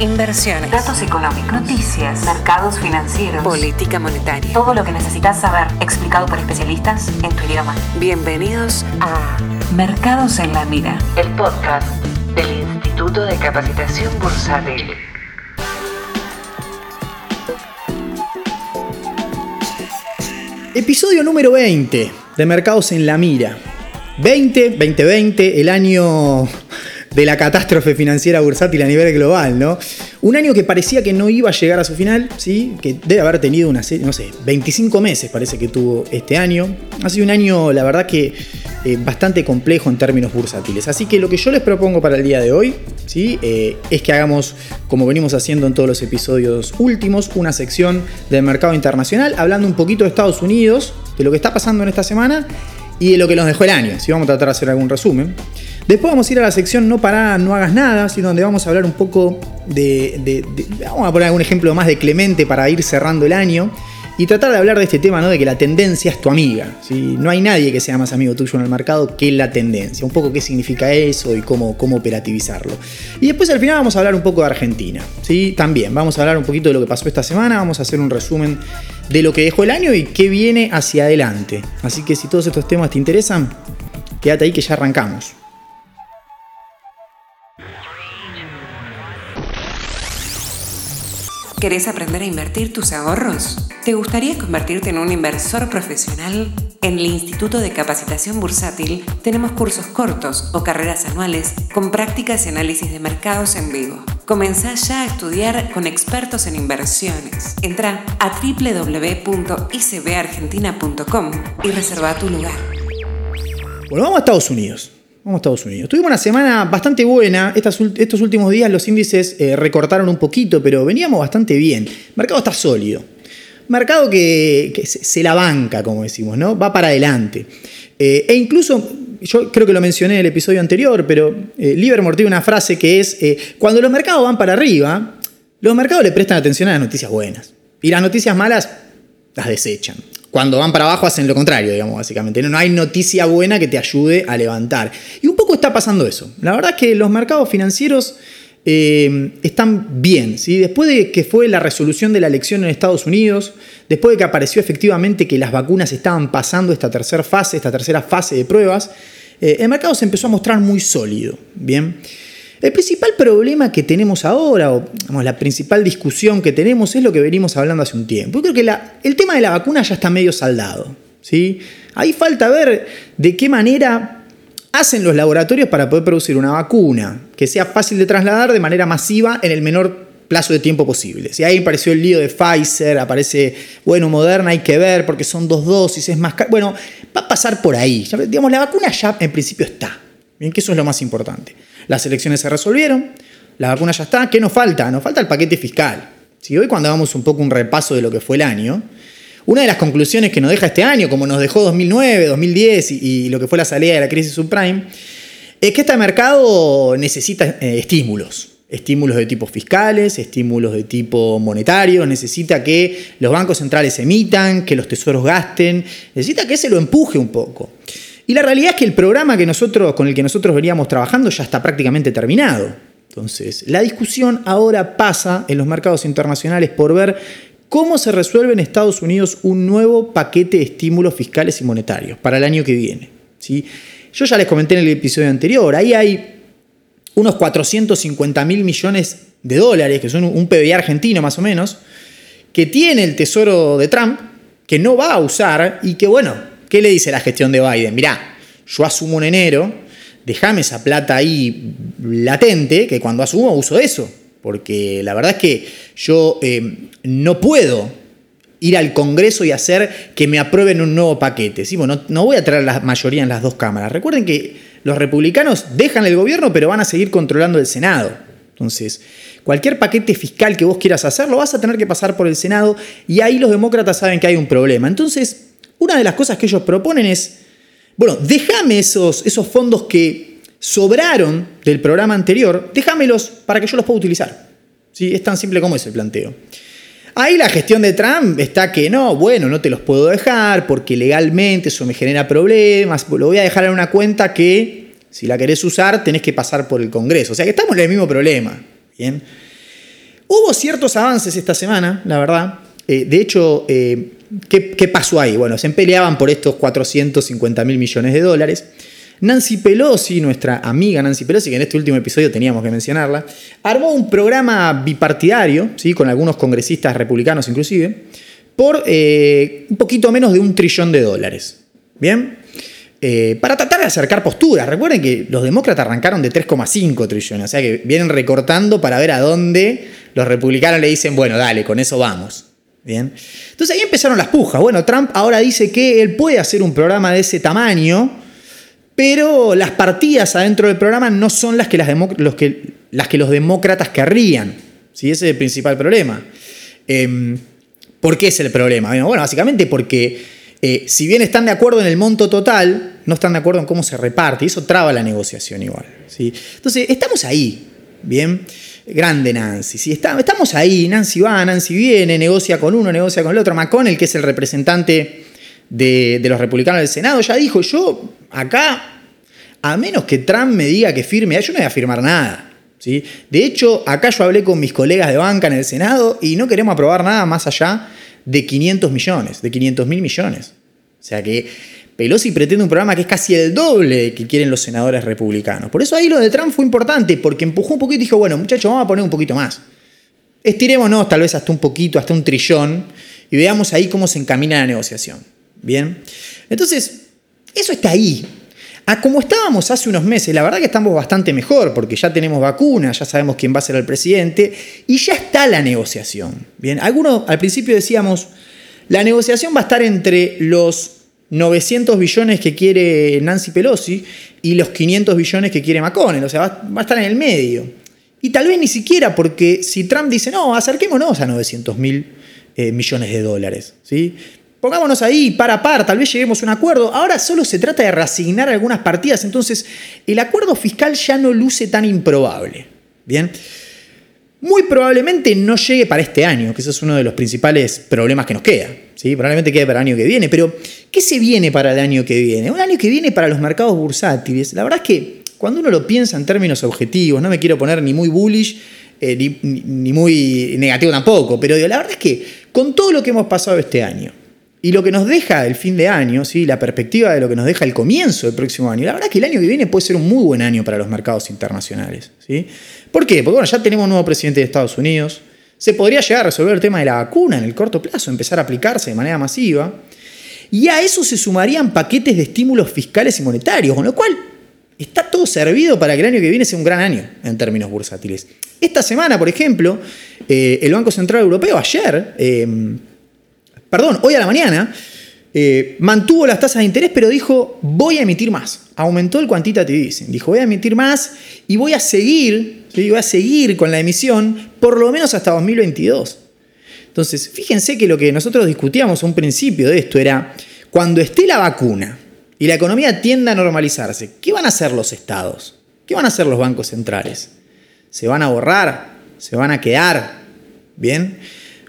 inversiones, datos económicos, noticias, mercados financieros, política monetaria. Todo lo que necesitas saber explicado por especialistas en tu idioma. Bienvenidos a Mercados en la Mira, el podcast del Instituto de Capacitación Bursátil. Episodio número 20 de Mercados en la Mira. 20, 2020, el año de la catástrofe financiera bursátil a nivel global, ¿no? Un año que parecía que no iba a llegar a su final, ¿sí? Que debe haber tenido una no sé, 25 meses parece que tuvo este año. Ha sido un año, la verdad que eh, bastante complejo en términos bursátiles. Así que lo que yo les propongo para el día de hoy, ¿sí? Eh, es que hagamos, como venimos haciendo en todos los episodios últimos, una sección del mercado internacional, hablando un poquito de Estados Unidos, de lo que está pasando en esta semana y de lo que nos dejó el año. Si vamos a tratar de hacer algún resumen. Después vamos a ir a la sección No para, no hagas nada, sino donde vamos a hablar un poco de, Vamos a poner algún ejemplo más de Clemente para ir cerrando el año. Y tratar de hablar de este tema, ¿no? De que la tendencia es tu amiga. No hay nadie que sea más amigo tuyo en el mercado que la tendencia. Un poco qué significa eso y cómo, cómo operativizarlo. Y después al final vamos a hablar un poco de Argentina. ¿sí? También vamos a hablar un poquito de lo que pasó esta semana. Vamos a hacer un resumen de lo que dejó el año y qué viene hacia adelante. Así que si todos estos temas te interesan, quédate ahí que ya arrancamos. ¿Querés aprender a invertir tus ahorros? ¿Te gustaría convertirte en un inversor profesional? En el Instituto de Capacitación Bursátil tenemos cursos cortos o carreras anuales con prácticas y análisis de mercados en vivo. Comenzá ya a estudiar con expertos en inversiones. Entra a www.icbargentina.com y reserva tu lugar. Bueno, vamos a Estados Unidos. Vamos a Estados Unidos. Tuvimos una semana bastante buena. estos últimos días los índices eh, recortaron un poquito, pero veníamos bastante bien. Mercado está sólido. Mercado que, se, la banca, como decimos, ¿no? Va para adelante. Eh, e incluso, yo creo que lo mencioné en el episodio anterior, pero eh, Livermore tiene una frase que es, cuando los mercados van para arriba, los mercados le prestan atención a las noticias buenas. Y las noticias malas las desechan. Cuando van para abajo hacen lo contrario, digamos, básicamente. No, hay noticia buena que te ayude a levantar. Y un poco está pasando eso. La verdad es que los mercados financieros eh, están bien. ¿sí? Después de que fue la resolución de la elección en Estados Unidos, después de que apareció efectivamente que las vacunas estaban pasando esta tercera fase, esta tercera fase de pruebas, eh, el mercado se empezó a mostrar muy sólido. Bien. El principal problema que tenemos ahora, o la principal discusión que tenemos, es lo que venimos hablando hace un tiempo. Yo creo que el tema de la vacuna ya está medio saldado. ¿sí? Ahí falta ver de qué manera hacen los laboratorios para poder producir una vacuna que sea fácil de trasladar de manera masiva en el menor plazo de tiempo posible. Si ahí apareció el lío de Pfizer, aparece, bueno, Moderna, hay que ver porque son dos dosis, es más caro. Bueno, va a pasar por ahí. digamos, la vacuna ya en principio está. Bien, que eso es lo más importante. Las elecciones se resolvieron, la vacuna ya está. ¿Qué nos falta? Nos falta el paquete fiscal. Si hoy cuando hagamos un poco un repaso de lo que fue el año, una de las conclusiones que nos deja este año, como nos dejó 2009, 2010 y, lo que fue la salida de la crisis subprime, es que este mercado necesita eh, estímulos. Estímulos de tipo fiscales, estímulos de tipo monetario, necesita que los bancos centrales emitan, que los tesoros gasten, necesita que se lo empuje un poco. Y la realidad es que el programa que nosotros, con el que nosotros veníamos trabajando ya está prácticamente terminado. Entonces, la discusión ahora pasa en los mercados internacionales por ver cómo se resuelve en Estados Unidos un nuevo paquete de estímulos fiscales y monetarios para el año que viene. ¿sí? Yo ya les comenté en el episodio anterior, ahí hay unos 450 mil millones de dólares, que son un PBI argentino más o menos, que tiene el tesoro de Trump, que no va a usar y que, bueno, ¿Qué le dice la gestión de Biden? Mirá, yo asumo en enero, déjame esa plata ahí latente, que cuando asumo uso eso. Porque la verdad es que yo eh, no puedo ir al Congreso y hacer que me aprueben un nuevo paquete. ¿sí? Bueno, no voy a traer la mayoría en las dos cámaras. Recuerden que los republicanos dejan el gobierno, pero van a seguir controlando el Senado. Entonces, cualquier paquete fiscal que vos quieras hacer, lo vas a tener que pasar por el Senado y ahí los demócratas saben que hay un problema. Entonces, una de las cosas que ellos proponen es, bueno, déjame esos, fondos que sobraron del programa anterior, déjamelos para que yo los pueda utilizar. ¿Sí? Es tan simple como es el planteo. Ahí la gestión de Trump está que no, bueno, no te los puedo dejar porque legalmente eso me genera problemas, lo voy a dejar en una cuenta que si la querés usar tenés que pasar por el Congreso. O sea que estamos en el mismo problema. ¿bien? Hubo ciertos avances esta semana, la verdad. Eh, de hecho, eh, ¿qué, pasó ahí? Bueno, se peleaban por estos 450 mil millones de dólares. Nancy Pelosi, nuestra amiga Nancy Pelosi, que en este último episodio teníamos que mencionarla, armó un programa bipartidario, ¿sí? con algunos congresistas republicanos inclusive, por eh, un poquito menos de un trillón de dólares. ¿Bien? Eh, para tratar de acercar posturas. Recuerden que los demócratas arrancaron de 3,5 trillones, o sea que vienen recortando para ver a dónde los republicanos le dicen, bueno, dale, con eso vamos. Bien. Entonces ahí empezaron las pujas. Bueno, Trump ahora dice que él puede hacer un programa de ese tamaño, pero las partidas adentro del programa no son las que, los, que, las que los demócratas querrían. ¿sí? Ese es el principal problema. Em, ¿Por qué es el problema? Bueno, básicamente porque eh, si bien están de acuerdo en el monto total, no están de acuerdo en cómo se reparte, y eso traba la negociación igual. ¿sí? Entonces, estamos ahí, ¿bien? Grande Nancy, ¿sí? estamos ahí, Nancy va, Nancy viene, negocia con uno, negocia con el otro. McConnell, que es el representante de, los republicanos del Senado, ya dijo, yo acá, a menos que Trump me diga que firme, yo no voy a firmar nada. ¿sí? De hecho, acá yo hablé con mis colegas de banca en el Senado y no queremos aprobar nada más allá de 500 millones, de 500 mil millones. O sea que Pelosi pretende un programa que es casi el doble que quieren los senadores republicanos. Por eso ahí lo de Trump fue importante, porque empujó un poquito y dijo, bueno, muchachos, vamos a poner un poquito más. Estirémonos tal vez hasta un poquito, hasta un trillón, y veamos ahí cómo se encamina la negociación. Bien. Entonces, eso está ahí. Como estábamos hace unos meses, la verdad que estamos bastante mejor, porque ya tenemos vacunas, ya sabemos quién va a ser el presidente, y ya está la negociación. Bien, algunos al principio decíamos, la negociación va a estar entre los 900 billones que quiere Nancy Pelosi y los 500 billones que quiere McConnell, o sea, va, a estar en el medio. Y tal vez ni siquiera, porque si Trump dice, no, acerquémonos a 900 mil eh, millones de dólares, ¿sí? Pongámonos ahí par a par, tal vez lleguemos a un acuerdo. Ahora solo se trata de reasignar algunas partidas, entonces el acuerdo fiscal ya no luce tan improbable. Bien. Muy probablemente no llegue para este año, que ese es uno de los principales problemas que nos queda. ¿sí? Probablemente quede para el año que viene, pero ¿qué se viene para el año que viene? Un año que viene para los mercados bursátiles. La verdad es que cuando uno lo piensa en términos objetivos, no me quiero poner ni muy bullish eh, ni, muy negativo tampoco, pero la verdad es que con todo lo que hemos pasado este año, y lo que nos deja el fin de año, ¿sí? la perspectiva de lo que nos deja el comienzo del próximo año, la verdad es que el año que viene puede ser un muy buen año para los mercados internacionales. ¿sí? ¿Por qué? Porque bueno, ya tenemos un nuevo presidente de Estados Unidos, se podría llegar a resolver el tema de la vacuna en el corto plazo, empezar a aplicarse de manera masiva, y a eso se sumarían paquetes de estímulos fiscales y monetarios, con lo cual está todo servido para que el año que viene sea un gran año en términos bursátiles. Esta semana, por ejemplo, eh, el Banco Central Europeo ayer... Eh, perdón, hoy a la mañana, eh, mantuvo las tasas de interés, pero dijo, voy a emitir más. Aumentó el quantitative easing. Dijo, voy a emitir más y voy a seguir, voy a seguir con la emisión por lo menos hasta 2022. Entonces, fíjense que lo que nosotros discutíamos a un principio de esto era, cuando esté la vacuna y la economía tienda a normalizarse, ¿qué van a hacer los estados? ¿Qué van a hacer los bancos centrales? ¿Se van a borrar? ¿Se van a quedar? ¿Bien?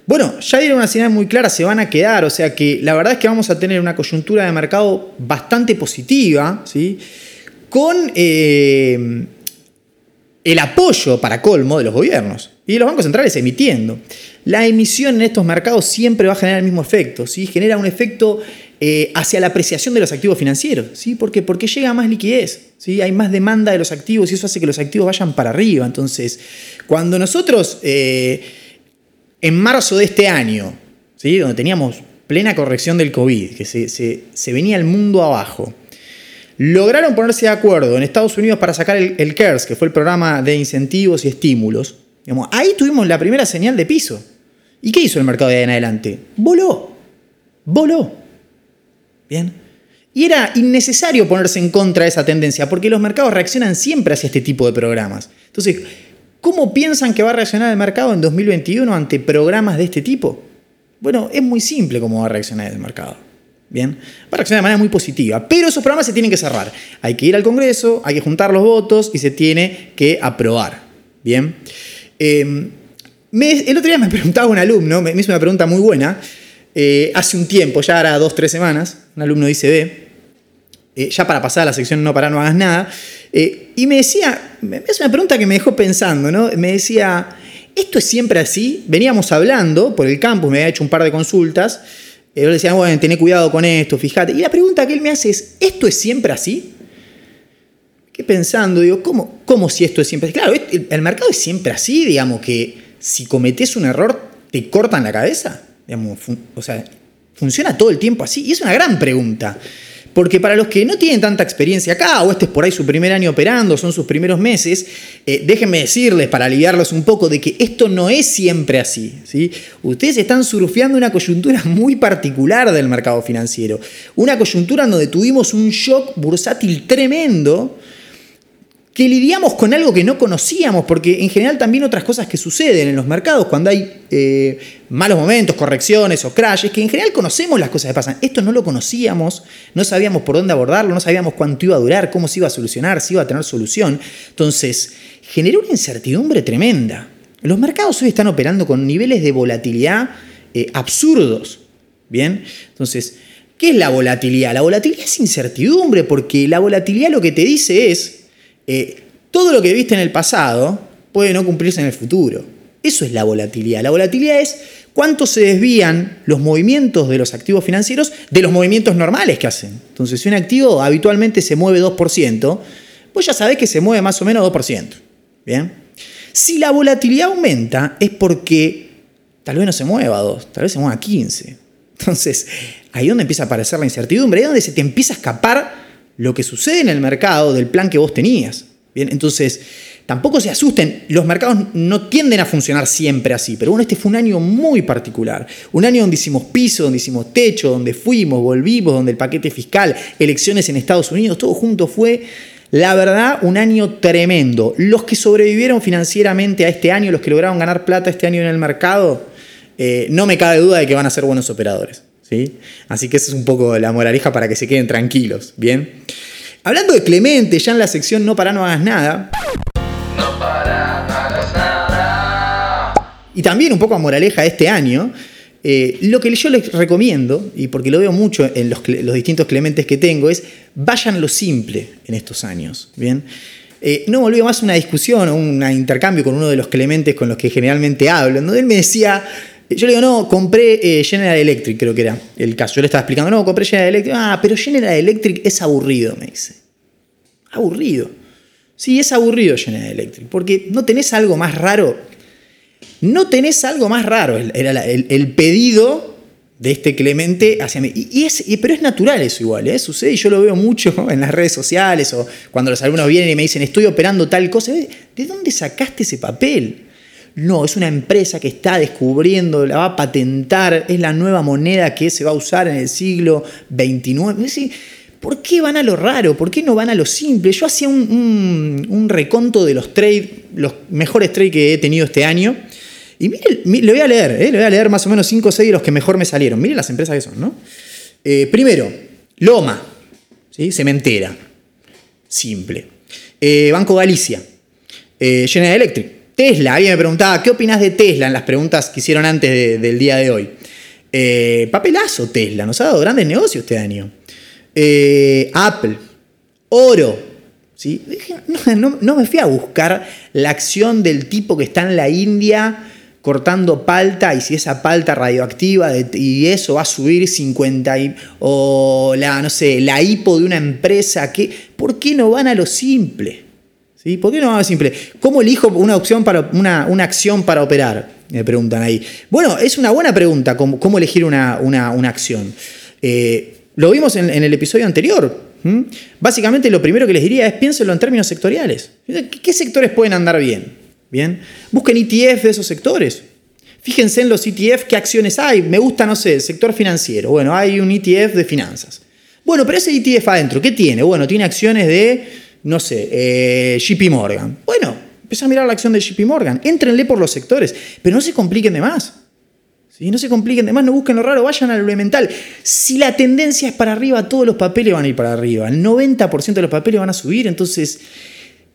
Bueno, ya dieron una señal muy clara, se van a quedar, o sea que la verdad es que vamos a tener una coyuntura de mercado bastante positiva, ¿sí? con eh, el apoyo para colmo de los gobiernos y de los bancos centrales emitiendo. La emisión en estos mercados siempre va a generar el mismo efecto, ¿sí? genera un efecto eh, hacia la apreciación de los activos financieros, ¿sí? ¿Por qué? Porque llega más liquidez, ¿sí? hay más demanda de los activos y eso hace que los activos vayan para arriba. Entonces, cuando nosotros... Eh, en marzo de este año, ¿sí? donde teníamos plena corrección del COVID, que se, venía el mundo abajo, lograron ponerse de acuerdo en Estados Unidos para sacar el, CARES, que fue el programa de incentivos y estímulos. ahí tuvimos la primera señal de piso. ¿Y qué hizo el mercado de ahí en adelante? Voló. Voló. Bien. Y era innecesario ponerse en contra de esa tendencia, porque los mercados reaccionan siempre hacia este tipo de programas. Entonces, ¿Cómo piensan que va a reaccionar el mercado en 2021 ante programas de este tipo? Bueno, es muy simple cómo va a reaccionar el mercado. Bien, va a reaccionar de manera muy positiva, pero esos programas se tienen que cerrar. Hay que ir al Congreso, hay que juntar los votos y se tiene que aprobar. Bien, em, el otro día me preguntaba un alumno, me, hizo una pregunta muy buena, eh, hace un tiempo, ya era dos, tres semanas, un alumno dice ICB, eh, ya para pasar a la sección no para no hagas nada, eh, y me decía, es una pregunta que me dejó pensando, ¿no? Me decía, esto es siempre así. Veníamos hablando por el campus, me había hecho un par de consultas. Eh, yo le decía, bueno, tené cuidado con esto, fíjate. Y la pregunta que él me hace es, ¿esto es siempre así? ¿Qué pensando? Digo, ¿cómo, cómo si esto es siempre así? Claro, el mercado es siempre así, digamos, que si cometes un error, te cortan la cabeza. Digamos, o sea, funciona todo el tiempo así. Y es una gran pregunta. Porque para los que no tienen tanta experiencia acá, o este es por ahí su primer año operando, son sus primeros meses, eh, déjenme decirles, para aliviarlos un poco, de que esto no es siempre así. ¿sí? Ustedes están surfeando una coyuntura muy particular del mercado financiero. Una coyuntura donde tuvimos un shock bursátil tremendo que lidiamos con algo que no conocíamos, porque en general también otras cosas que suceden en los mercados, cuando hay eh, malos momentos, correcciones o crashes, que en general conocemos las cosas que pasan. Esto no lo conocíamos, no sabíamos por dónde abordarlo, no sabíamos cuánto iba a durar, cómo se iba a solucionar, si iba a tener solución. Entonces, generó una incertidumbre tremenda. Los mercados hoy están operando con niveles de volatilidad eh, absurdos. Bien, entonces, ¿qué es la volatilidad? La volatilidad es incertidumbre, porque la volatilidad lo que te dice es eh, todo lo que viste en el pasado puede no cumplirse en el futuro. Eso es la volatilidad. La volatilidad es cuánto se desvían los movimientos de los activos financieros de los movimientos normales que hacen. Entonces, si un activo habitualmente se mueve 2%, pues ya sabés que se mueve más o menos 2%. ¿Bien? Si la volatilidad aumenta es porque tal vez no se mueva a 2, tal vez se mueva a 15. Entonces, ahí es donde empieza a aparecer la incertidumbre, ahí es donde se te empieza a escapar lo que sucede en el mercado del plan que vos tenías. Bien, entonces, tampoco se asusten, los mercados no tienden a funcionar siempre así, pero bueno, este fue un año muy particular, un año donde hicimos piso, donde hicimos techo, donde fuimos, volvimos, donde el paquete fiscal, elecciones en Estados Unidos, todo junto fue, la verdad, un año tremendo. Los que sobrevivieron financieramente a este año, los que lograron ganar plata este año en el mercado, eh, no me cabe duda de que van a ser buenos operadores. Así que esa es un poco la moraleja para que se queden tranquilos, ¿bien? Hablando de Clemente, ya en la sección No para, no hagas nada. No para, no hagas nada. Y también un poco a moraleja este año, eh, lo que yo les recomiendo, y porque lo veo mucho en los, distintos Clementes que tengo, es vayan lo simple en estos años, ¿bien? Eh, no volvió más una discusión o un intercambio con uno de los Clementes con los que generalmente hablo, donde él me decía, yo le digo, no, compré eh, General Electric, creo que era el caso. Yo le estaba explicando, no, compré General Electric. Ah, pero General Electric es aburrido, me dice. Aburrido. Sí, es aburrido General Electric, porque no tenés algo más raro. No tenés algo más raro. Era el, pedido de este Clemente hacia mí. Y, es, pero es natural eso igual, ¿eh? sucede y yo lo veo mucho en las redes sociales o cuando los alumnos vienen y me dicen, estoy operando tal cosa. ¿De dónde sacaste ese papel? No, es una empresa que está descubriendo, la va a patentar, es la nueva moneda que se va a usar en el siglo XXIX. ¿Por qué van a lo raro? ¿Por qué no van a lo simple? Yo hacía un, reconto de los trades, los mejores trades que he tenido este año. Y mire, lo voy a leer, ¿eh? le voy a leer más o menos 5 o 6 de los que mejor me salieron. Miren las empresas que son, ¿no? Eh, primero, Loma, ¿sí? cementera, simple. Eh, Banco Galicia, General Electric, Tesla, alguien me preguntaba, ¿qué opinas de Tesla en las preguntas que hicieron antes del día de hoy? Eh, papelazo Tesla, nos ha dado grandes negocios este año. Eh, Apple, oro. ¿sí? No, me fui a buscar la acción del tipo que está en la India cortando palta y si esa palta radioactiva y eso va a subir 50 o la no sé la hipo de una empresa que ¿por qué no van a lo simple? ¿Por qué no más simple? ¿Cómo elijo una, opción para, una, acción para operar? Me preguntan ahí. Bueno, es una buena pregunta, cómo, elegir una, acción. Eh, lo vimos en, el episodio anterior. Básicamente lo primero que les diría es piénsenlo en términos sectoriales. ¿Qué sectores pueden andar bien? Bien. Busquen ETF de esos sectores. Fíjense en los ETF, qué acciones hay. Me gusta, no sé, sector financiero. Bueno, hay un ETF de finanzas. Bueno, pero ese ETF adentro, ¿qué tiene? Bueno, tiene acciones de no sé, eh, JP Morgan. Bueno, empieza a mirar la acción de JP Morgan. Éntrenle por los sectores, pero no se compliquen de más. Si no se compliquen de más, no busquen lo raro, vayan a lo elemental. Si la tendencia es para arriba, todos los papeles van a ir para arriba. El 90% de los papeles van a subir. Entonces,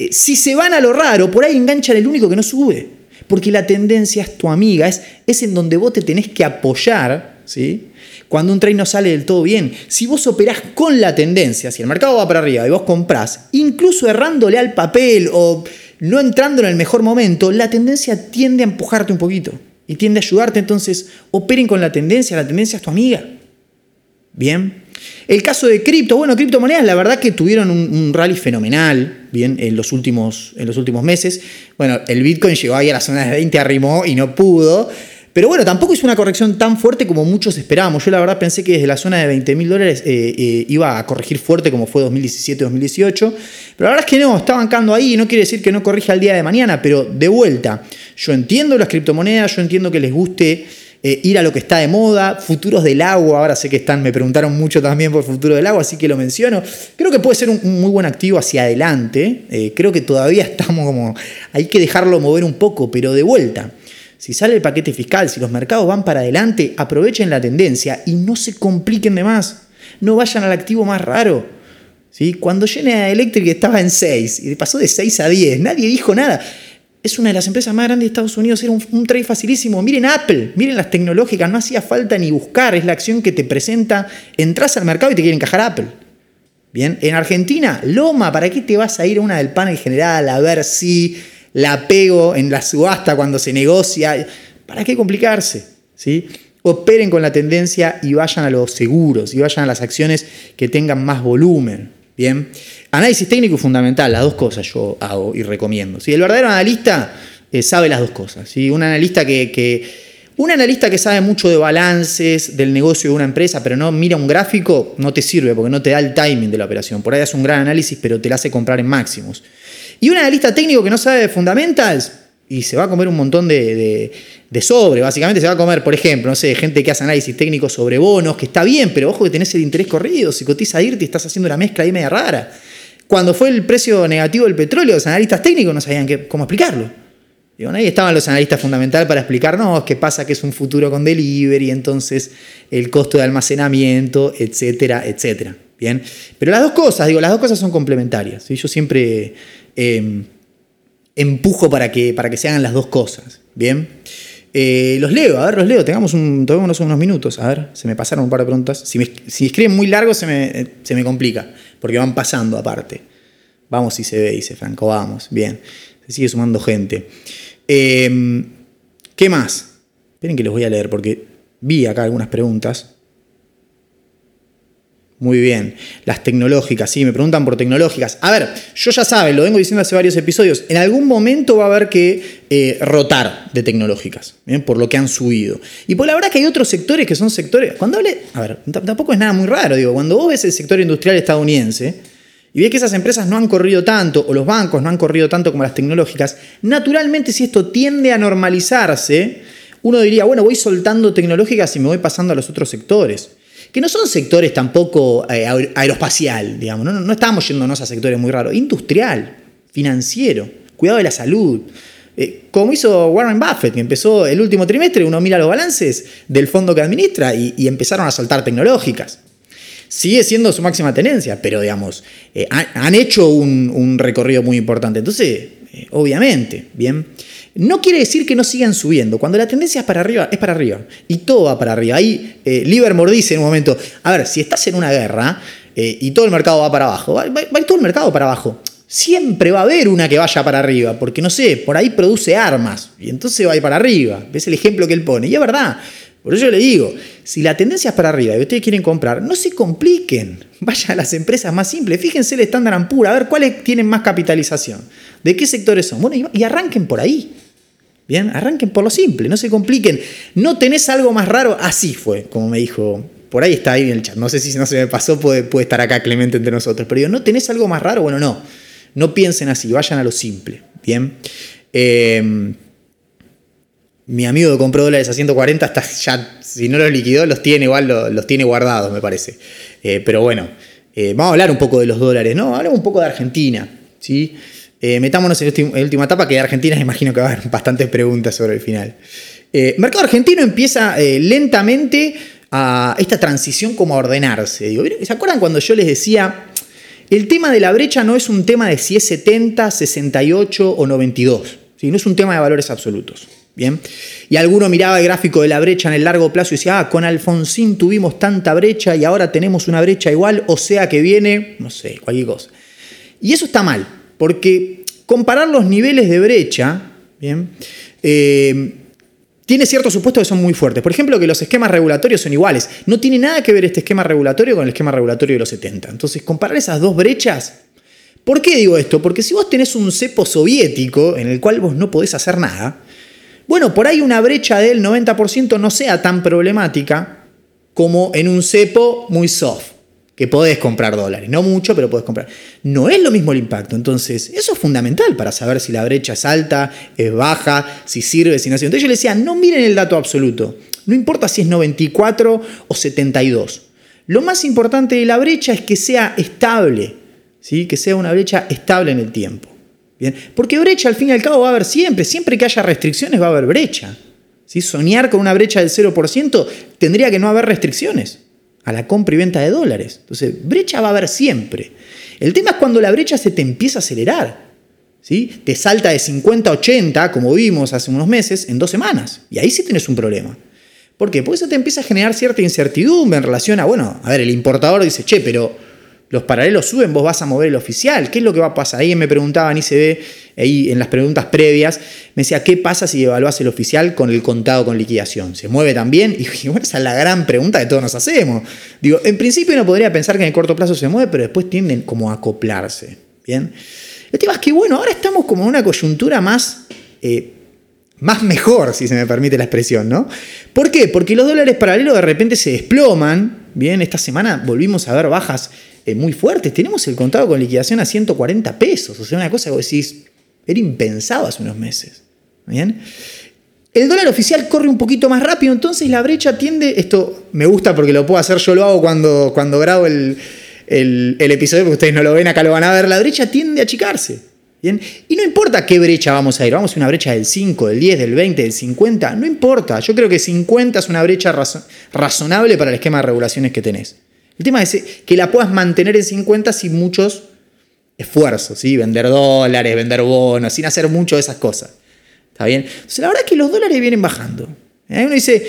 eh, si se van a lo raro, por ahí enganchan el único que no sube. Porque la tendencia es tu amiga, es, es en donde vos te tenés que apoyar, ¿sí? Cuando un trade no sale del todo bien. Si vos operás con la tendencia, si el mercado va para arriba y vos comprás, incluso errándole al papel o no entrando en el mejor momento, la tendencia tiende a empujarte un poquito y tiende a ayudarte. Entonces, operen con la tendencia, la tendencia es tu amiga. Bien. El caso de cripto, bueno, criptomonedas, la verdad que tuvieron un, rally fenomenal, bien, en los, últimos, en los últimos meses. Bueno, el Bitcoin llegó ahí a la zona de 20, arrimó y no pudo. Pero bueno, tampoco es una corrección tan fuerte como muchos esperábamos. Yo la verdad pensé que desde la zona de 20 mil dólares eh, eh, iba a corregir fuerte como fue 2017-2018. Pero la verdad es que no, está bancando ahí y no quiere decir que no corrija el día de mañana. Pero de vuelta, yo entiendo las criptomonedas, yo entiendo que les guste eh, ir a lo que está de moda, futuros del agua, ahora sé que están, me preguntaron mucho también por futuro del agua, así que lo menciono. Creo que puede ser un, muy buen activo hacia adelante, creo que todavía estamos como, hay que dejarlo mover un poco, pero de vuelta. Si sale el paquete fiscal, si los mercados van para adelante, aprovechen la tendencia y no se compliquen de más. No vayan al activo más raro. ¿Sí? Cuando General Electric estaba en 6 y pasó de 6 a 10, nadie dijo nada es una de las empresas más grandes de Estados Unidos, era un, trade facilísimo. Miren Apple, miren las tecnológicas, no hacía falta ni buscar, es la acción que te presenta, entras al mercado y te quieren encajar Apple. Bien, en Argentina, Loma, ¿para qué te vas a ir a una del panel general a ver si la pego en la subasta cuando se negocia? ¿Para qué complicarse? ¿Sí? Operen con la tendencia y vayan a los seguros y vayan a las acciones que tengan más volumen. Bien. Análisis técnico fundamental, las dos cosas yo hago y recomiendo. Si El verdadero analista eh, sabe las dos cosas. ¿sí? Un analista que, un analista que sabe mucho de balances, del negocio de una empresa, pero no mira un gráfico, no te sirve porque no te da el timing de la operación. Por ahí hace un gran análisis, pero te la hace comprar en máximos. Y un analista técnico que no sabe de fundamentals y se va a comer un montón de, de, sobre. Básicamente se va a comer, por ejemplo, no sé, gente que hace análisis técnico sobre bonos, que está bien, pero ojo que tenés el interés corrido. Si cotiza IRT y estás haciendo una mezcla ahí media rara. Cuando fue el precio negativo del petróleo, los analistas técnicos no sabían cómo explicarlo. Y ahí estaban los analistas fundamentales para explicarnos qué pasa que es un futuro con delivery, entonces el costo de almacenamiento, etcétera, etcétera. Bien. Pero las dos cosas, digo, las dos cosas son complementarias. Yo siempre em, empujo para que, para que se hagan las dos cosas. Bien. Eh, los leo, a ver, los leo, tengamos un, tomémonos unos minutos. A ver, se me pasaron un par de preguntas. Si, si escriben muy largo se me, se me complica porque van pasando aparte. Vamos si se ve, dice Franco, vamos, bien. Se sigue sumando gente. Em, ¿Qué más? Esperen que los voy a leer porque vi acá algunas preguntas. Muy bien. Las tecnológicas, sí, me preguntan por tecnológicas. A ver, yo ya saben, lo vengo diciendo hace varios episodios, en algún momento va a haber que eh, rotar de tecnológicas, por lo que han subido. Y por la verdad que hay otros sectores que son sectores, cuando hable, a ver, tampoco es nada muy raro, digo, cuando vos ves el sector industrial estadounidense, y ves que esas empresas no han corrido tanto, o los bancos no han corrido tanto como las tecnológicas, naturalmente si esto tiende a normalizarse, uno diría, bueno, voy soltando tecnológicas y me voy pasando a los otros sectores que no son sectores tampoco eh, aeroespacial, digamos, no, no, estamos yéndonos a sectores muy raros, industrial, financiero, cuidado de la salud. Eh, como hizo Warren Buffett, que empezó el último trimestre, uno mira los balances del fondo que administra y, empezaron a soltar tecnológicas. Sigue siendo su máxima tenencia, pero digamos, eh, han, hecho un, recorrido muy importante. Entonces, obviamente, bien. No quiere decir que no sigan subiendo. Cuando la tendencia es para arriba, es para arriba. Y todo va para arriba. Ahí eh, Livermore dice en un momento, a ver, si estás en una guerra eh, y todo el mercado va para abajo, va, todo el mercado para abajo. Siempre va a haber una que vaya para arriba, porque no sé, por ahí produce armas y entonces va a ir para arriba. ¿Ves el ejemplo que él pone? Y es verdad. Por eso yo le digo, si la tendencia es para arriba y ustedes quieren comprar, no se compliquen. Vayan a las empresas más simples. Fíjense el estándar Ampura, a ver cuáles tienen más capitalización. ¿De qué sectores son? Bueno, y arranquen por ahí. Bien, arranquen por lo simple, no se compliquen. No tenés algo más raro, así fue, como me dijo. Por ahí está ahí en el chat. No sé si no se me pasó, puede, puede estar acá Clemente entre nosotros. Pero digo, ¿no tenés algo más raro? Bueno, no. No piensen así, vayan a lo simple. Bien. Em, mi amigo que compró dólares a 140, hasta ya, si no los liquidó, los tiene igual, los, tiene guardados, me parece. Eh, pero bueno, eh, vamos a hablar un poco de los dólares, ¿no? Hablamos un poco de Argentina, ¿sí? Eh, metámonos en la última etapa, que de Argentina imagino que va a haber bastantes preguntas sobre el final. Mercado argentino empieza lentamente a esta transición como a ordenarse. ¿Se acuerdan cuando yo les decía, el tema de la brecha no es un tema de si es 70, 68 o 92, no es un tema de valores absolutos. Bien. Y alguno miraba el gráfico de la brecha en el largo plazo y decía, ah, con Alfonsín tuvimos tanta brecha y ahora tenemos una brecha igual, o sea que viene, no sé, cualquier cosa. Y eso está mal, porque comparar los niveles de brecha, ¿bien? Eh, tiene ciertos supuestos que son muy fuertes. Por ejemplo, que los esquemas regulatorios son iguales. No tiene nada que ver este esquema regulatorio con el esquema regulatorio de los 70. Entonces, comparar esas dos brechas. ¿Por qué digo esto? Porque si vos tenés un cepo soviético en el cual vos no podés hacer nada, bueno, por ahí una brecha del 90% no sea tan problemática como en un cepo muy soft que podés comprar dólares. No mucho, pero podés comprar. No es lo mismo el impacto. Entonces, eso es fundamental para saber si la brecha es alta, es baja, si sirve, si no sirve. Entonces yo le decía, no miren el dato absoluto. No importa si es 94 o 72. Lo más importante de la brecha es que sea estable, ¿sí? que sea una brecha estable en el tiempo. ¿Bien? Porque brecha al fin y al cabo va a haber siempre. Siempre que haya restricciones va a haber brecha. ¿sí? Soñar con una brecha del 0% tendría que no haber restricciones a la compra y venta de dólares. Entonces, brecha va a haber siempre. El tema es cuando la brecha se te empieza a acelerar. ¿sí? Te salta de 50 a 80, como vimos hace unos meses, en dos semanas. Y ahí sí tienes un problema. ¿Por qué? Porque eso te empieza a generar cierta incertidumbre en relación a, bueno, a ver, el importador dice, che, pero los paralelos suben, vos vas a mover el oficial, ¿qué es lo que va a pasar? Ahí me preguntaban y se ve ahí en las preguntas previas, me decía, ¿qué pasa si evalúas el oficial con el contado con liquidación? ¿Se mueve también? Y bueno, esa es la gran pregunta que todos nos hacemos. Digo, en principio uno podría pensar que en el corto plazo se mueve, pero después tienden como a acoplarse. ¿Bien? El tema es que, bueno, ahora estamos como en una coyuntura más... Eh, más mejor, si se me permite la expresión, ¿no? ¿Por qué? Porque los dólares paralelos de repente se desploman. Bien, esta semana volvimos a ver bajas eh, muy fuertes. Tenemos el contado con liquidación a 140 pesos. O sea, una cosa que vos decís, era impensado hace unos meses. ¿Bien? El dólar oficial corre un poquito más rápido, entonces la brecha tiende. Esto me gusta porque lo puedo hacer, yo lo hago cuando, cuando grabo el, el, episodio, porque ustedes no lo ven, acá lo van a ver. La brecha tiende a achicarse. ¿Bien? Y no importa qué brecha vamos a ir, vamos a una brecha del 5, del 10, del 20, del 50, no importa. Yo creo que 50 es una brecha razonable para el esquema de regulaciones que tenés. El tema es que la puedas mantener en 50 sin muchos esfuerzos, ¿sí? Vender dólares, vender bonos, sin hacer mucho de esas cosas. ¿Está bien? Entonces, la verdad es que los dólares vienen bajando. Ahí uno dice,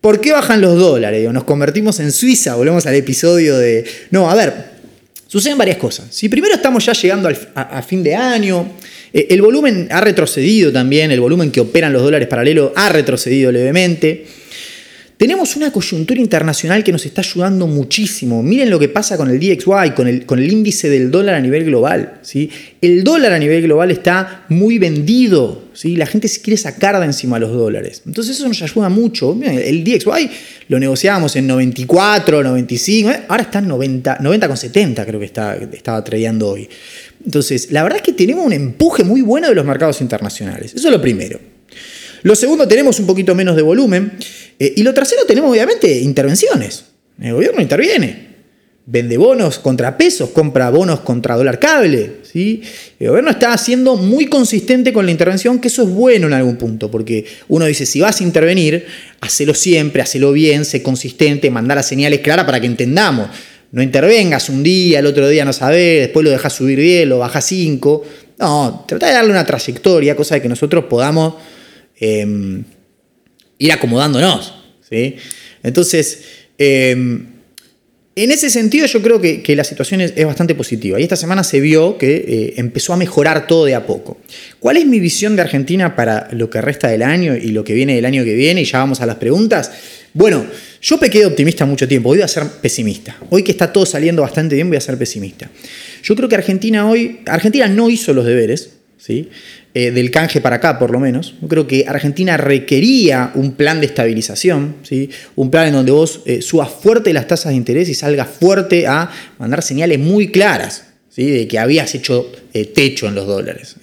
¿por qué bajan los dólares? nos convertimos en Suiza, volvemos al episodio de... No, a ver, suceden varias cosas. Si primero estamos ya llegando a, fin de año, eh, el volumen ha retrocedido también, el volumen que operan los dólares paralelos ha retrocedido levemente. Tenemos una coyuntura internacional que nos está ayudando muchísimo. Miren lo que pasa con el DXY, con el, con el índice del dólar a nivel global. ¿sí? El dólar a nivel global está muy vendido. ¿sí? La gente se quiere sacar de encima los dólares. Entonces eso nos ayuda mucho. el DXY lo negociábamos en 94, 95, ¿eh? ahora está en 90, 90,70 creo que está, estaba tradeando hoy. Entonces, la verdad es que tenemos un empuje muy bueno de los mercados internacionales. Eso es lo primero. Lo segundo, tenemos un poquito menos de volumen. Eh, y lo tercero, tenemos obviamente intervenciones. El gobierno interviene. Vende bonos contra pesos, compra bonos contra dólar cable. ¿sí? El gobierno está siendo muy consistente con la intervención, que eso es bueno en algún punto, porque uno dice, si vas a intervenir, hacelo siempre, hacelo bien, sé consistente, mandar las señales claras para que entendamos. No intervengas un día, el otro día no sabés, después lo dejas subir 10, lo bajas 5. No, trata de darle una trayectoria, cosa de que nosotros podamos Em, ir acomodándonos. ¿sí? Entonces, em, en ese sentido yo creo que, la situación es, bastante positiva. Y esta semana se vio que eh, empezó a mejorar todo de a poco. ¿Cuál es mi visión de Argentina para lo que resta del año y lo que viene del año que viene? Y ya vamos a las preguntas. Bueno, yo pequé de optimista mucho tiempo, voy a ser pesimista. Hoy que está todo saliendo bastante bien, voy a ser pesimista. Yo creo que Argentina hoy, Argentina no hizo los deberes, ¿sí? Eh, del canje para acá, por lo menos. Yo creo que Argentina requería un plan de estabilización, ¿sí? un plan en donde vos eh, subas fuerte las tasas de interés y salgas fuerte a mandar señales muy claras ¿sí? de que habías hecho eh, techo en los dólares.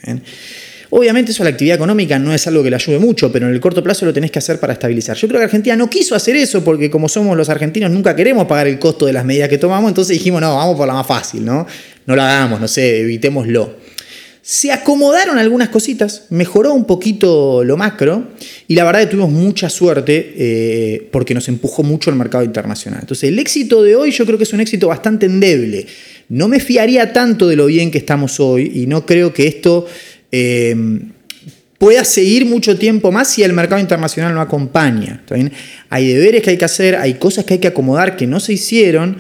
Obviamente eso a la actividad económica no es algo que le ayude mucho, pero en el corto plazo lo tenés que hacer para estabilizar. Yo creo que Argentina no quiso hacer eso porque como somos los argentinos nunca queremos pagar el costo de las medidas que tomamos, entonces dijimos, no, vamos por la más fácil, ¿no? No lo hagamos, no sé, evitémoslo. Se acomodaron algunas cositas, mejoró un poquito lo macro y la verdad que tuvimos mucha suerte eh, porque nos empujó mucho el mercado internacional. Entonces el éxito de hoy yo creo que es un éxito bastante endeble. No me fiaría tanto de lo bien que estamos hoy y no creo que esto eh, pueda seguir mucho tiempo más si el mercado internacional no acompaña. Hay deberes que hay que hacer, hay cosas que hay que acomodar que no se hicieron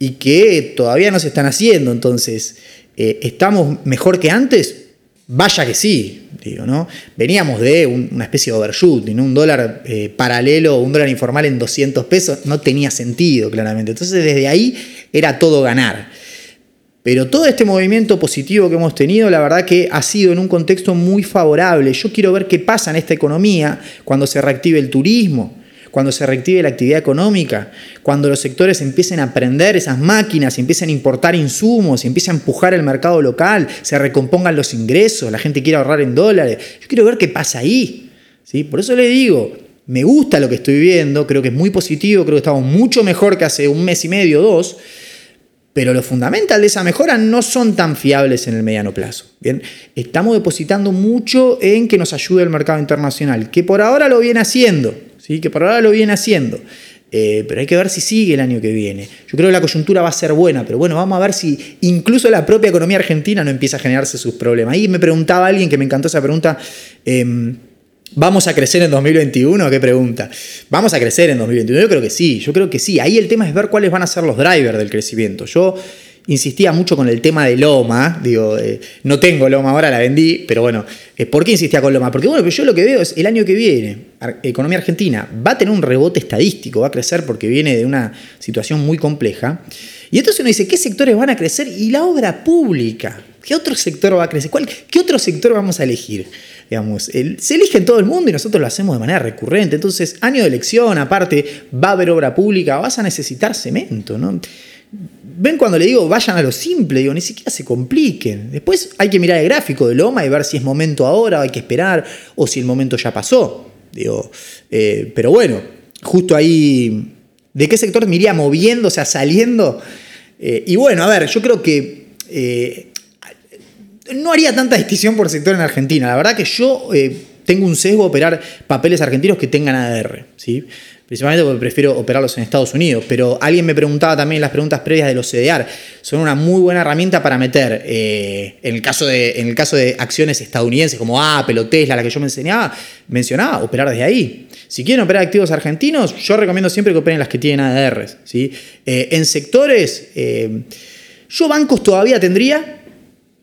y que todavía no se están haciendo. Entonces, eh, ¿Estamos mejor que antes? Vaya que sí, digo, ¿no? Veníamos de una especie de overshooting, un dólar eh, paralelo, un dólar informal en 200 pesos, no tenía sentido, claramente. Entonces, desde ahí era todo ganar. Pero todo este movimiento positivo que hemos tenido, la verdad que ha sido en un contexto muy favorable. Yo quiero ver qué pasa en esta economía cuando se reactive el turismo, cuando se reactive la actividad económica, cuando los sectores empiecen a aprender esas máquinas, empiecen a importar insumos, empiecen a empujar el mercado local, se recompongan los ingresos, la gente quiere ahorrar en dólares. Yo quiero ver qué pasa ahí. ¿sí? Por eso le digo, me gusta lo que estoy viendo, creo que es muy positivo, creo que estamos mucho mejor que hace un mes y medio, dos, pero lo fundamental de esa mejora no son tan fiables en el mediano plazo. Bien, estamos depositando mucho en que nos ayude el mercado internacional, que por ahora lo viene haciendo, ¿sí? que por ahora lo viene haciendo. Eh, pero hay que ver si sigue el año que viene. Yo creo que la coyuntura va a ser buena, pero bueno, vamos a ver si incluso la propia economía argentina no empieza a generarse sus problemas. Ahí me preguntaba alguien que me encantó esa pregunta. Em, ¿Vamos a crecer en 2021? ¿Qué pregunta? ¿Vamos a crecer en 2021? Yo creo que sí, yo creo que sí. Ahí el tema es ver cuáles van a ser los drivers del crecimiento. Yo insistía mucho con el tema de Loma, digo, eh, no tengo Loma ahora, la vendí, pero bueno, eh, ¿por qué insistía con Loma? Porque bueno, yo lo que veo es el año que viene, economía argentina va a tener un rebote estadístico, va a crecer porque viene de una situación muy compleja. Y entonces uno dice, ¿qué sectores van a crecer? Y la obra pública, ¿qué otro sector va a crecer? ¿Cuál, ¿Qué otro sector vamos a elegir? Digamos, se elige en todo el mundo y nosotros lo hacemos de manera recurrente. Entonces, año de elección, aparte, va a haber obra pública, vas a necesitar cemento, ¿no? Ven cuando le digo vayan a lo simple, digo, ni siquiera se compliquen. Después hay que mirar el gráfico de Loma y ver si es momento ahora, hay que esperar, o si el momento ya pasó. Digo, eh, pero bueno, justo ahí, ¿de qué sector me iría moviendo, o sea, saliendo? Eh, y bueno, a ver, yo creo que eh, no haría tanta distinción por sector en Argentina. La verdad que yo tengo un sesgo a operar papeles argentinos que tengan ADR, ¿sí? principalmente porque prefiero operarlos en Estados Unidos. Pero alguien me preguntaba también en las preguntas previas de los CDR. Son una muy buena herramienta para meter, eh, en, el caso de, en el caso de acciones estadounidenses como Apple o Tesla, la que yo me enseñaba, mencionaba, operar desde ahí. Si quieren operar activos argentinos, yo recomiendo siempre que operen las que tienen ADR. ¿sí? Eh, en sectores, yo bancos todavía tendría,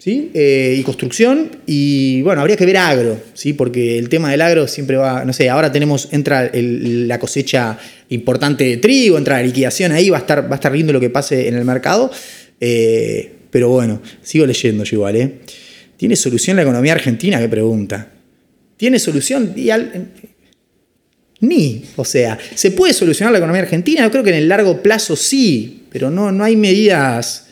eh, y construcción, y bueno, habría que ver agro, ¿sí? porque el tema del agro siempre va, no sé, ahora tenemos, entra la cosecha importante de trigo, entra la liquidación ahí, va a estar, va a estar viendo lo que pase en el mercado, eh, pero bueno, sigo leyendo yo igual, ¿eh? ¿Tiene solución la economía argentina? ¿Qué pregunta? ¿Tiene solución? Y Ni, o sea, ¿se puede solucionar la economía argentina? Yo creo que en el largo plazo sí, pero no, no hay medidas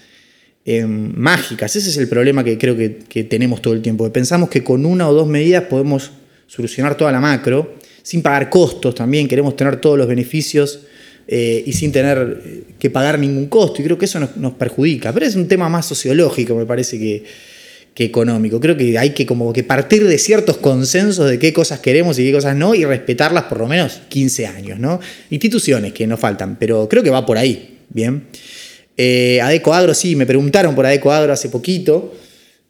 Em, mágicas. Ese es el problema que creo que, tenemos todo el tiempo. Pensamos que con una o dos medidas podemos solucionar toda la macro, sin pagar costos también, queremos tener todos los beneficios eh, y sin tener eh, que pagar ningún costo. Y creo que eso nos, perjudica. Pero es un tema más sociológico, me parece que, que económico. Creo que hay que como que partir de ciertos consensos de qué cosas queremos y qué cosas no y respetarlas por lo menos 15 años, ¿no? Instituciones que nos faltan, pero creo que va por ahí, ¿bien? Eh, sí, me preguntaron por Adeco hace poquito.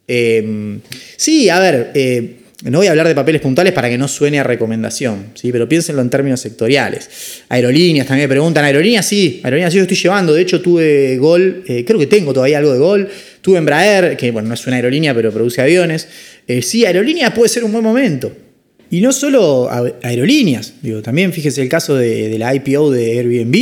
Em, sí, a ver, eh, no voy a hablar de papeles puntuales para que no suene a recomendación, ¿sí? pero piénsenlo en términos sectoriales. Aerolíneas también me preguntan. Aerolíneas sí, aerolíneas sí yo estoy llevando. De hecho, tuve Gol, eh, creo que tengo todavía algo de Gol. Tuve Embraer, que bueno, no es una aerolínea, pero produce aviones. sí, aerolíneas puede ser un buen momento. Y no solo aerolíneas, digo, también fíjese el caso de, de la IPO de Airbnb,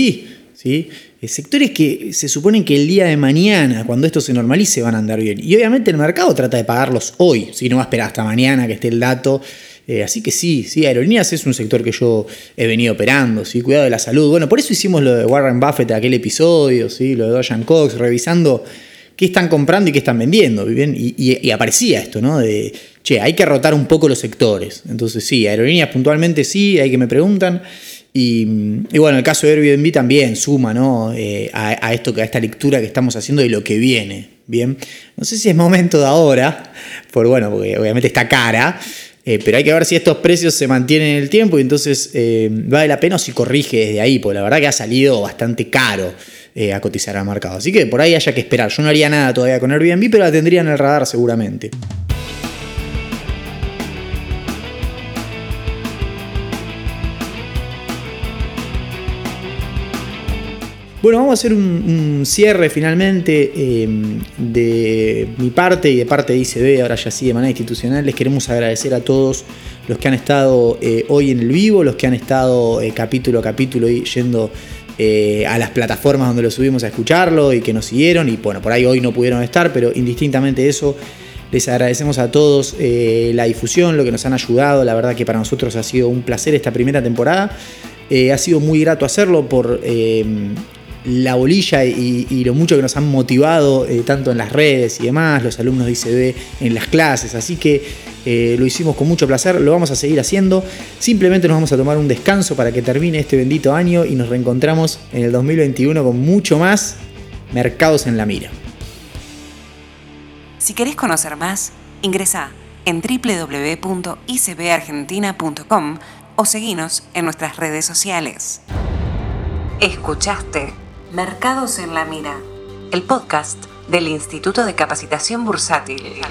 ¿sí? Eh, sectores que se suponen que el día de mañana, cuando esto se normalice, van a andar bien. Y obviamente el mercado trata de pagarlos hoy, si no va a esperar hasta mañana que esté el dato. Eh, así que sí, sí, aerolíneas es un sector que yo he venido operando, ¿sí? cuidado de la salud. Bueno, por eso hicimos lo de Warren Buffett, aquel episodio, ¿sí? lo de Dojan Cox, revisando qué están comprando y qué están vendiendo. Y, y, aparecía esto, ¿no? De, che, hay que rotar un poco los sectores. Entonces sí, aerolíneas puntualmente sí, hay que me preguntan. Y, bueno, el caso de Airbnb también suma ¿no? Eh, a, esto, a esta lectura que estamos haciendo de lo que viene. Bien, no sé si es momento de ahora, por bueno, porque obviamente está cara, eh, pero hay que ver si estos precios se mantienen en el tiempo y entonces eh, vale la pena o si corrige desde ahí, porque la verdad que ha salido bastante caro a cotizar al mercado. Así que por ahí haya que esperar. Yo no haría nada todavía con Airbnb, pero la tendría en el radar seguramente. Bueno, vamos a hacer un, cierre finalmente em, de mi parte y de parte de ICB, ahora ya sí de manera institucional. Les queremos agradecer a todos los que han estado eh, hoy en el vivo, los que han estado eh, capítulo a capítulo yendo eh, a las plataformas donde lo subimos a escucharlo y que nos siguieron. Y bueno, por ahí hoy no pudieron estar, pero indistintamente eso, les agradecemos a todos la difusión, lo que nos han ayudado. La verdad que para nosotros ha sido un placer esta primera temporada. ha sido muy grato hacerlo por em, la bolilla y, lo mucho que nos han motivado, eh, tanto en las redes y demás, los alumnos de ICB en las clases. Así que eh, lo hicimos con mucho placer, lo vamos a seguir haciendo. Simplemente nos vamos a tomar un descanso para que termine este bendito año y nos reencontramos en el 2021 con mucho más mercados en la mira. Si querés conocer más, ingresa en www.icbargentina.com o seguinos en nuestras redes sociales. Escuchaste Mercados en la Mira, el podcast del Instituto de Capacitación Bursátil.